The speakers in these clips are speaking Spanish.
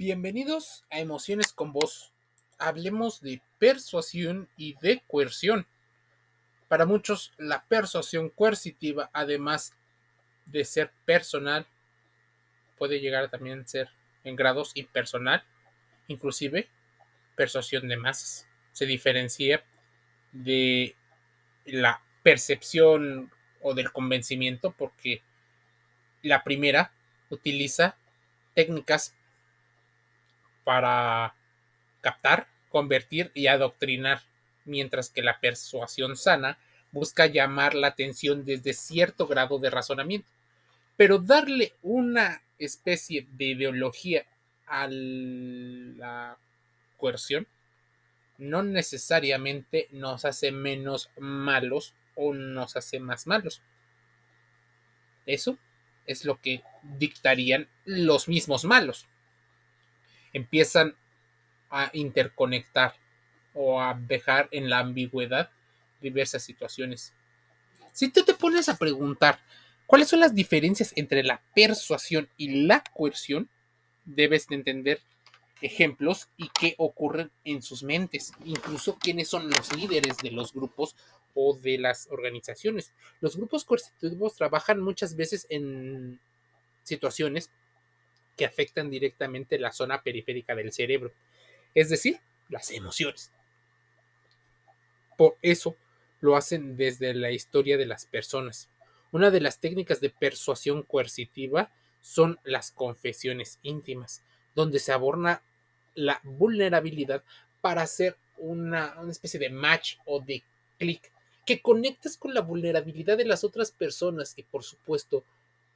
Bienvenidos a Emociones con Voz. Hablemos de persuasión y de coerción. Para muchos, la persuasión coercitiva, además de ser personal, puede llegar a también ser en grados impersonal, inclusive persuasión de masas. Se diferencia de la percepción o del convencimiento porque la primera utiliza técnicas para captar, convertir y adoctrinar, mientras que la persuasión sana busca llamar la atención desde cierto grado de razonamiento. Pero darle una especie de ideología a la coerción no necesariamente nos hace menos malos o nos hace más malos. Eso es lo que dictarían los mismos malos empiezan a interconectar o a dejar en la ambigüedad diversas situaciones. Si tú te pones a preguntar cuáles son las diferencias entre la persuasión y la coerción, debes de entender ejemplos y qué ocurren en sus mentes, incluso quiénes son los líderes de los grupos o de las organizaciones. Los grupos coercitivos trabajan muchas veces en situaciones que afectan directamente la zona periférica del cerebro, es decir, las emociones. Por eso lo hacen desde la historia de las personas. Una de las técnicas de persuasión coercitiva son las confesiones íntimas, donde se aborda la vulnerabilidad para hacer una, una especie de match o de clic que conectes con la vulnerabilidad de las otras personas y por supuesto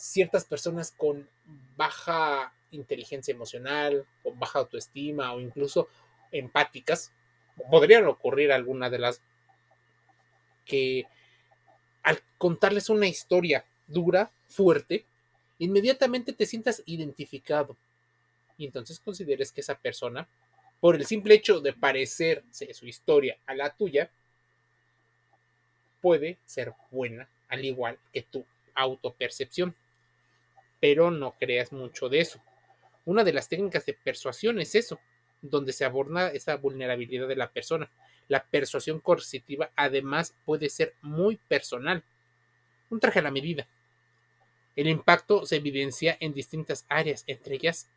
ciertas personas con baja inteligencia emocional, con baja autoestima o incluso empáticas, podrían ocurrir alguna de las que al contarles una historia dura, fuerte, inmediatamente te sientas identificado. Y entonces consideres que esa persona, por el simple hecho de parecerse su historia a la tuya, puede ser buena, al igual que tu autopercepción pero no creas mucho de eso. Una de las técnicas de persuasión es eso, donde se aborda esa vulnerabilidad de la persona. La persuasión coercitiva además puede ser muy personal. Un traje a la medida. El impacto se evidencia en distintas áreas, entre ellas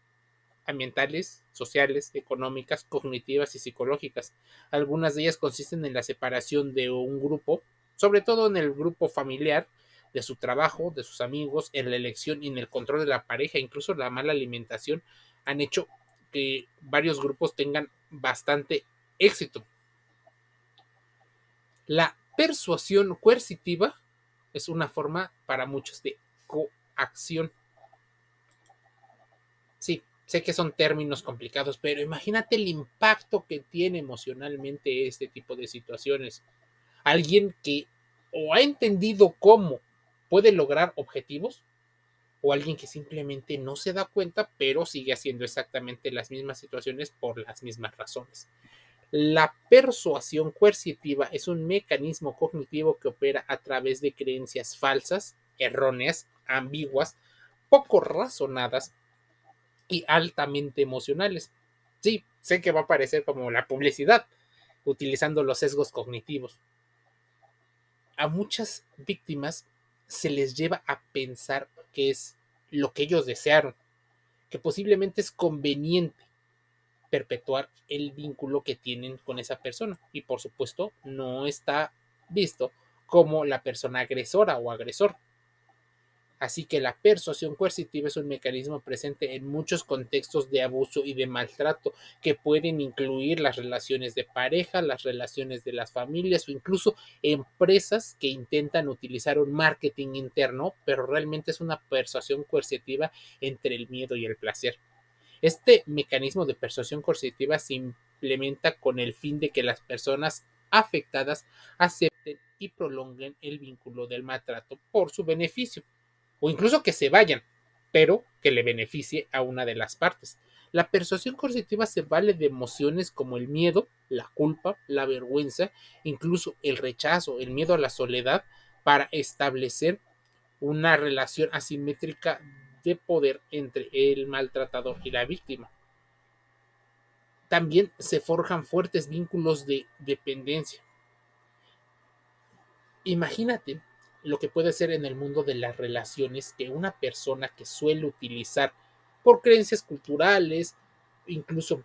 ambientales, sociales, económicas, cognitivas y psicológicas. Algunas de ellas consisten en la separación de un grupo, sobre todo en el grupo familiar, de su trabajo, de sus amigos, en la elección y en el control de la pareja, incluso la mala alimentación, han hecho que varios grupos tengan bastante éxito. La persuasión coercitiva es una forma para muchos de coacción. Sí, sé que son términos complicados, pero imagínate el impacto que tiene emocionalmente este tipo de situaciones. Alguien que o ha entendido cómo puede lograr objetivos o alguien que simplemente no se da cuenta, pero sigue haciendo exactamente las mismas situaciones por las mismas razones. La persuasión coercitiva es un mecanismo cognitivo que opera a través de creencias falsas, erróneas, ambiguas, poco razonadas y altamente emocionales. Sí, sé que va a parecer como la publicidad, utilizando los sesgos cognitivos. A muchas víctimas se les lleva a pensar que es lo que ellos desearon, que posiblemente es conveniente perpetuar el vínculo que tienen con esa persona y por supuesto no está visto como la persona agresora o agresor. Así que la persuasión coercitiva es un mecanismo presente en muchos contextos de abuso y de maltrato que pueden incluir las relaciones de pareja, las relaciones de las familias o incluso empresas que intentan utilizar un marketing interno, pero realmente es una persuasión coercitiva entre el miedo y el placer. Este mecanismo de persuasión coercitiva se implementa con el fin de que las personas afectadas acepten y prolonguen el vínculo del maltrato por su beneficio o incluso que se vayan, pero que le beneficie a una de las partes. La persuasión coercitiva se vale de emociones como el miedo, la culpa, la vergüenza, incluso el rechazo, el miedo a la soledad, para establecer una relación asimétrica de poder entre el maltratador y la víctima. también se forjan fuertes vínculos de dependencia. Imagínate lo que puede ser en el mundo de las relaciones que una persona que suele utilizar por creencias culturales, incluso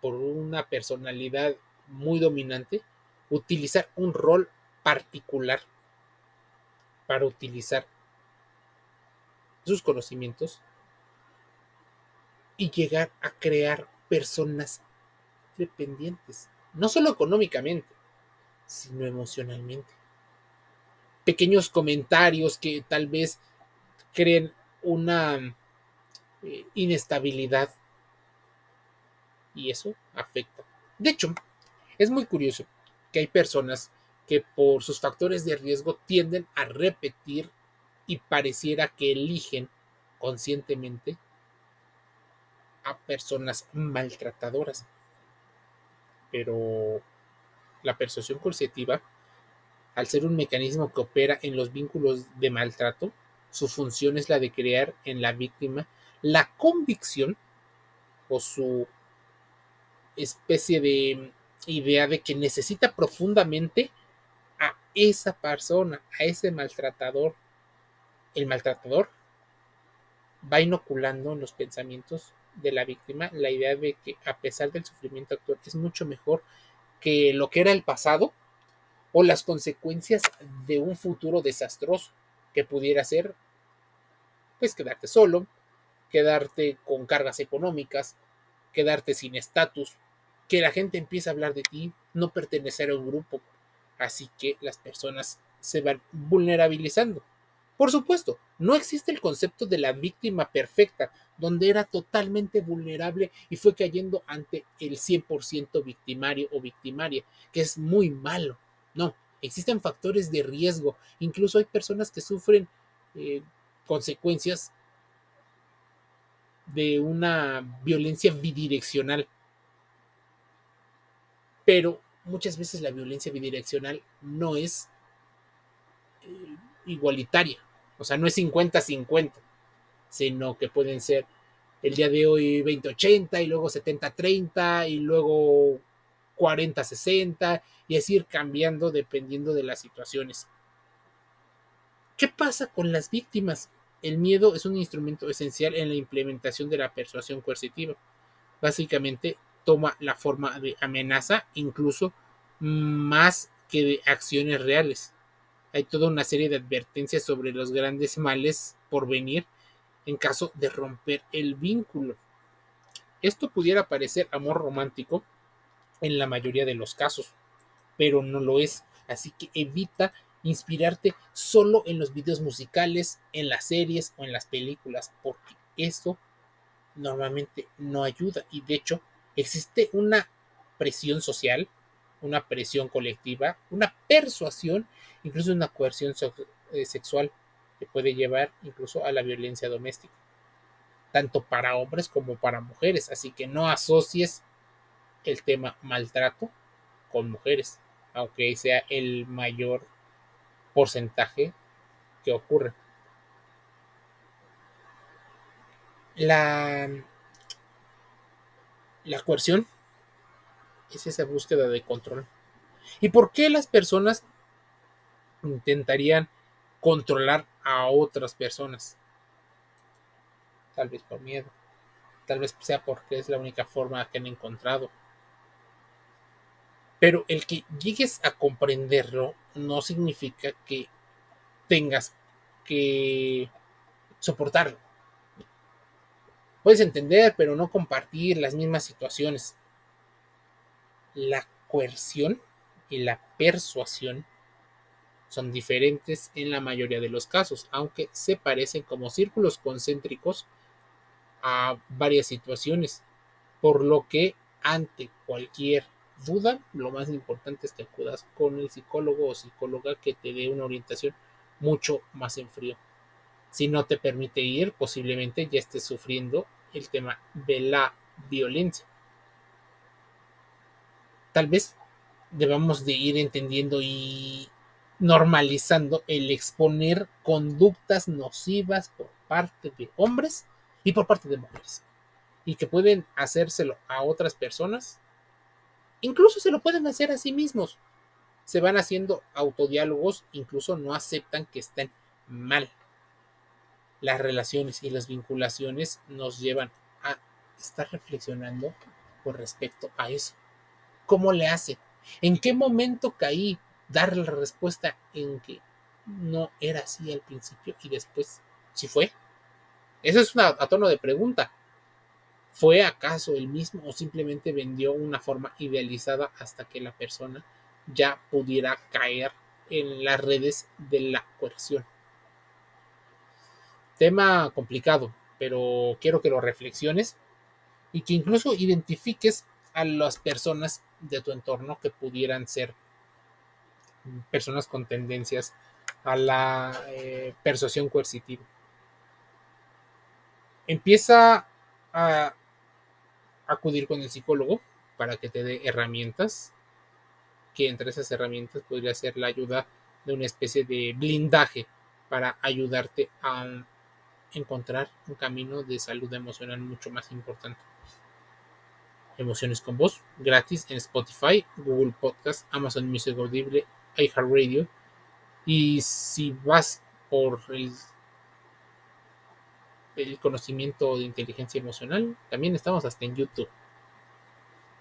por una personalidad muy dominante, utilizar un rol particular para utilizar sus conocimientos y llegar a crear personas dependientes, no solo económicamente, sino emocionalmente. Pequeños comentarios que tal vez creen una eh, inestabilidad y eso afecta. De hecho, es muy curioso que hay personas que por sus factores de riesgo tienden a repetir y pareciera que eligen conscientemente a personas maltratadoras. Pero la persuasión coercitiva, al ser un mecanismo que opera en los vínculos de maltrato, su función es la de crear en la víctima la convicción o su especie de idea de que necesita profundamente a esa persona, a ese maltratador. El maltratador va inoculando en los pensamientos de la víctima la idea de que a pesar del sufrimiento actual es mucho mejor que lo que era el pasado o las consecuencias de un futuro desastroso que pudiera ser pues quedarte solo, quedarte con cargas económicas, quedarte sin estatus, que la gente empiece a hablar de ti, no pertenecer a un grupo. Así que las personas se van vulnerabilizando. Por supuesto, no existe el concepto de la víctima perfecta, donde era totalmente vulnerable y fue cayendo ante el 100% victimario o victimaria, que es muy malo. No, existen factores de riesgo. Incluso hay personas que sufren eh, consecuencias de una violencia bidireccional. Pero muchas veces la violencia bidireccional no es eh, igualitaria, o sea, no es 50-50, sino que pueden ser el día de hoy 20-80 y luego 70-30 y luego 40-60 y así ir cambiando dependiendo de las situaciones. ¿Qué pasa con las víctimas? El miedo es un instrumento esencial en la implementación de la persuasión coercitiva. Básicamente toma la forma de amenaza, incluso más que de acciones reales. Hay toda una serie de advertencias sobre los grandes males por venir en caso de romper el vínculo. Esto pudiera parecer amor romántico en la mayoría de los casos, pero no lo es. Así que evita inspirarte solo en los videos musicales, en las series o en las películas, porque eso normalmente no ayuda. Y de hecho, existe una presión social, una presión colectiva, una persuasión, incluso una coerción eh, sexual que puede llevar incluso a la violencia doméstica, tanto para hombres como para mujeres. Así que no asocies el tema maltrato con mujeres, aunque sea el mayor porcentaje que ocurre. La, la coerción es esa búsqueda de control. ¿Y por qué las personas intentarían controlar a otras personas? Tal vez por miedo, tal vez sea porque es la única forma que han encontrado pero el que llegues a comprenderlo no significa que tengas que soportarlo. Puedes entender, pero no compartir las mismas situaciones. La coerción y la persuasión son diferentes en la mayoría de los casos, aunque se parecen como círculos concéntricos a varias situaciones, por lo que ante cualquier duda, lo más importante es que acudas con el psicólogo o psicóloga que te dé una orientación mucho más en frío. Si no te permite ir, posiblemente ya estés sufriendo el tema de la violencia. Tal vez debamos de ir entendiendo y normalizando el exponer conductas nocivas por parte de hombres y por parte de mujeres. y que pueden hacérselo a otras personas, incluso se lo pueden hacer a sí mismos. Se van haciendo autodiálogos, incluso no aceptan que estén mal. Las relaciones y las vinculaciones nos llevan a estar reflexionando con respecto a eso. ¿Cómo le hace? ¿En qué momento caí? Dar la respuesta en que no era así al principio y después sí fue. Eso es una, a tono de pregunta. ¿Fue acaso el mismo o simplemente vendió una forma idealizada hasta que la persona ya pudiera caer en las redes de la coerción? Tema complicado, pero quiero que lo reflexiones y que incluso identifiques a las personas de tu entorno que pudieran ser personas con tendencias a la eh, persuasión coercitiva. Empieza a acudir con el psicólogo para que te dé herramientas, que entre esas herramientas podría ser la ayuda de una especie de blindaje para ayudarte a encontrar un camino de salud emocional mucho más importante. Emociones con voz, gratis en Spotify, Google Podcast, Amazon Music Audible, iHeartRadio. Y si vas por el el conocimiento de inteligencia emocional, también estamos hasta en YouTube.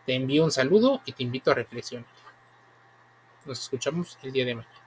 Te envío un saludo y te invito a reflexionar. Nos escuchamos el día de mañana.